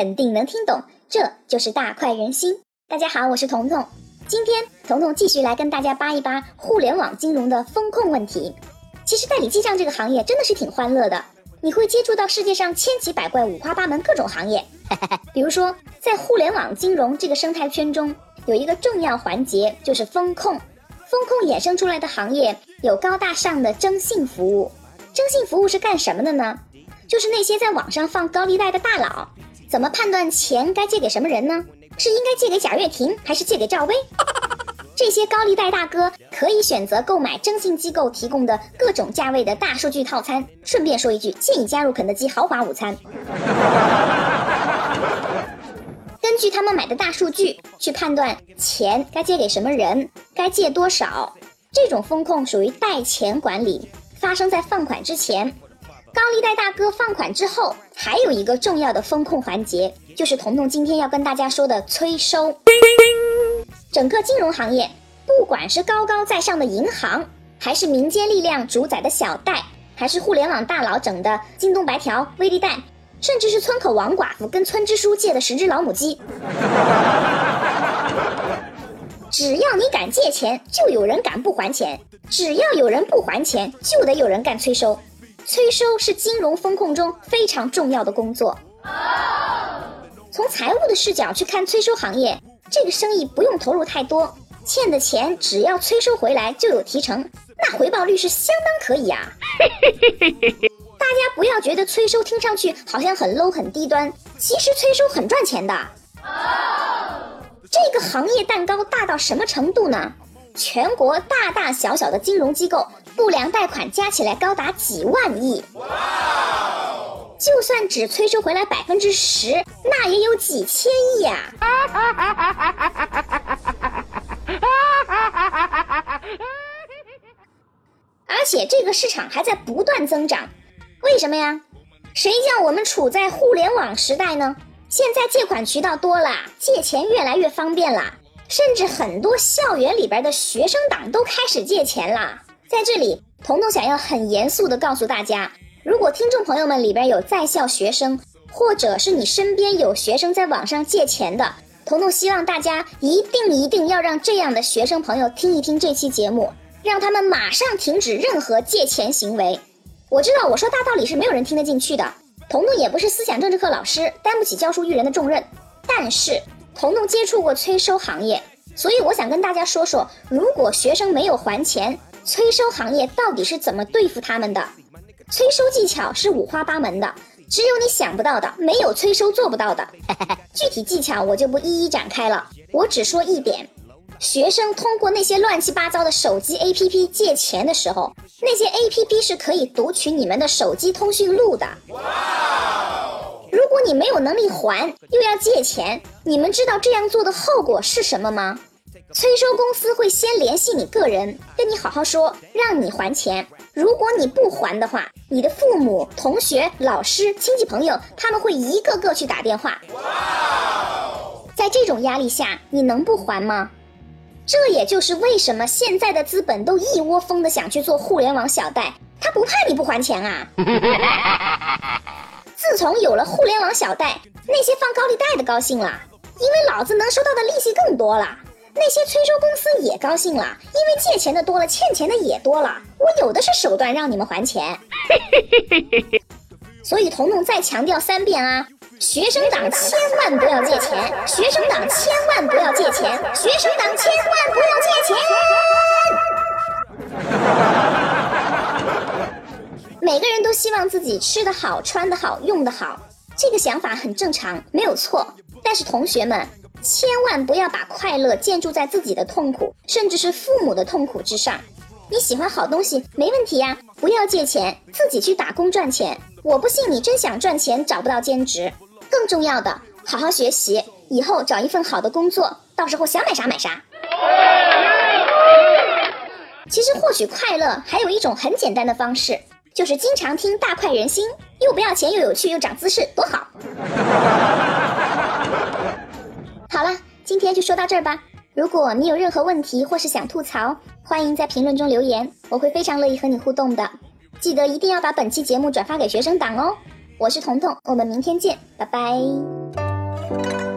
肯定能听懂，这就是大快人心。大家好，我是彤彤，今天彤彤继续来跟大家扒一扒互联网金融的风控问题。其实代理记账这个行业真的是挺欢乐的，你会接触到世界上千奇百怪、五花八门各种行业。比如说，在互联网金融这个生态圈中，有一个重要环节就是风控。风控衍生出来的行业有高大上的征信服务。征信服务是干什么的呢？就是那些在网上放高利贷的大佬，怎么判断钱该借给什么人呢？是应该借给贾跃亭，还是借给赵薇？这些高利贷大哥可以选择购买征信机构提供的各种价位的大数据套餐。顺便说一句，建议加入肯德基豪华午餐。根据他们买的大数据去判断钱该借给什么人，该借多少。这种风控属于贷钱管理，发生在放款之前。高利贷大哥放款之后，还有一个重要的风控环节，就是彤彤今天要跟大家说的催收。整个金融行业，不管是高高在上的银行，还是民间力量主宰的小贷，还是互联网大佬整的京东白条、微粒贷，甚至是村口王寡妇跟村支书借的十只老母鸡，只要你敢借钱，就有人敢不还钱；只要有人不还钱，就得有人干催收。催收是金融风控中非常重要的工作。从财务的视角去看催收行业，这个生意不用投入太多，欠的钱只要催收回来就有提成，那回报率是相当可以啊。大家不要觉得催收听上去好像很 low 很低端，其实催收很赚钱的。这个行业蛋糕大到什么程度呢？全国大大小小的金融机构不良贷款加起来高达几万亿，就算只催收回来百分之十，那也有几千亿呀！而且这个市场还在不断增长，为什么呀？谁叫我们处在互联网时代呢？现在借款渠道多了，借钱越来越方便了。甚至很多校园里边的学生党都开始借钱了。在这里，彤彤想要很严肃的告诉大家，如果听众朋友们里边有在校学生，或者是你身边有学生在网上借钱的，彤彤希望大家一定一定要让这样的学生朋友听一听这期节目，让他们马上停止任何借钱行为。我知道我说大道理是没有人听得进去的，彤彤也不是思想政治课老师，担不起教书育人的重任，但是。彤彤接触过催收行业，所以我想跟大家说说，如果学生没有还钱，催收行业到底是怎么对付他们的？催收技巧是五花八门的，只有你想不到的，没有催收做不到的。具体技巧我就不一一展开了，我只说一点：学生通过那些乱七八糟的手机 APP 借钱的时候，那些 APP 是可以读取你们的手机通讯录的。如果你没有能力还，又要借钱，你们知道这样做的后果是什么吗？催收公司会先联系你个人，跟你好好说，让你还钱。如果你不还的话，你的父母、同学、老师、亲戚朋友，他们会一个个去打电话。在这种压力下，你能不还吗？这也就是为什么现在的资本都一窝蜂的想去做互联网小贷，他不怕你不还钱啊。自从有了互联网小贷，那些放高利贷的高兴了，因为老子能收到的利息更多了；那些催收公司也高兴了，因为借钱的多了，欠钱的也多了。我有的是手段让你们还钱。所以彤彤再强调三遍啊，学生党千万不要借钱，学生党千万不要借钱，学生党千万不要借钱。每个人都希望自己吃得好、穿得好、用得好，这个想法很正常，没有错。但是同学们，千万不要把快乐建筑在自己的痛苦，甚至是父母的痛苦之上。你喜欢好东西没问题呀，不要借钱，自己去打工赚钱。我不信你真想赚钱找不到兼职。更重要的，好好学习，以后找一份好的工作，到时候想买啥买啥。其实获取快乐还有一种很简单的方式。就是经常听大快人心，又不要钱又有趣又长姿势，多好！今天就说到这儿吧。如果你有任何问题或是想吐槽，欢迎在评论中留言，我会非常乐意和你互动的。记得一定要把本期节目转发给学生党哦。我是彤彤，我们明天见，拜拜。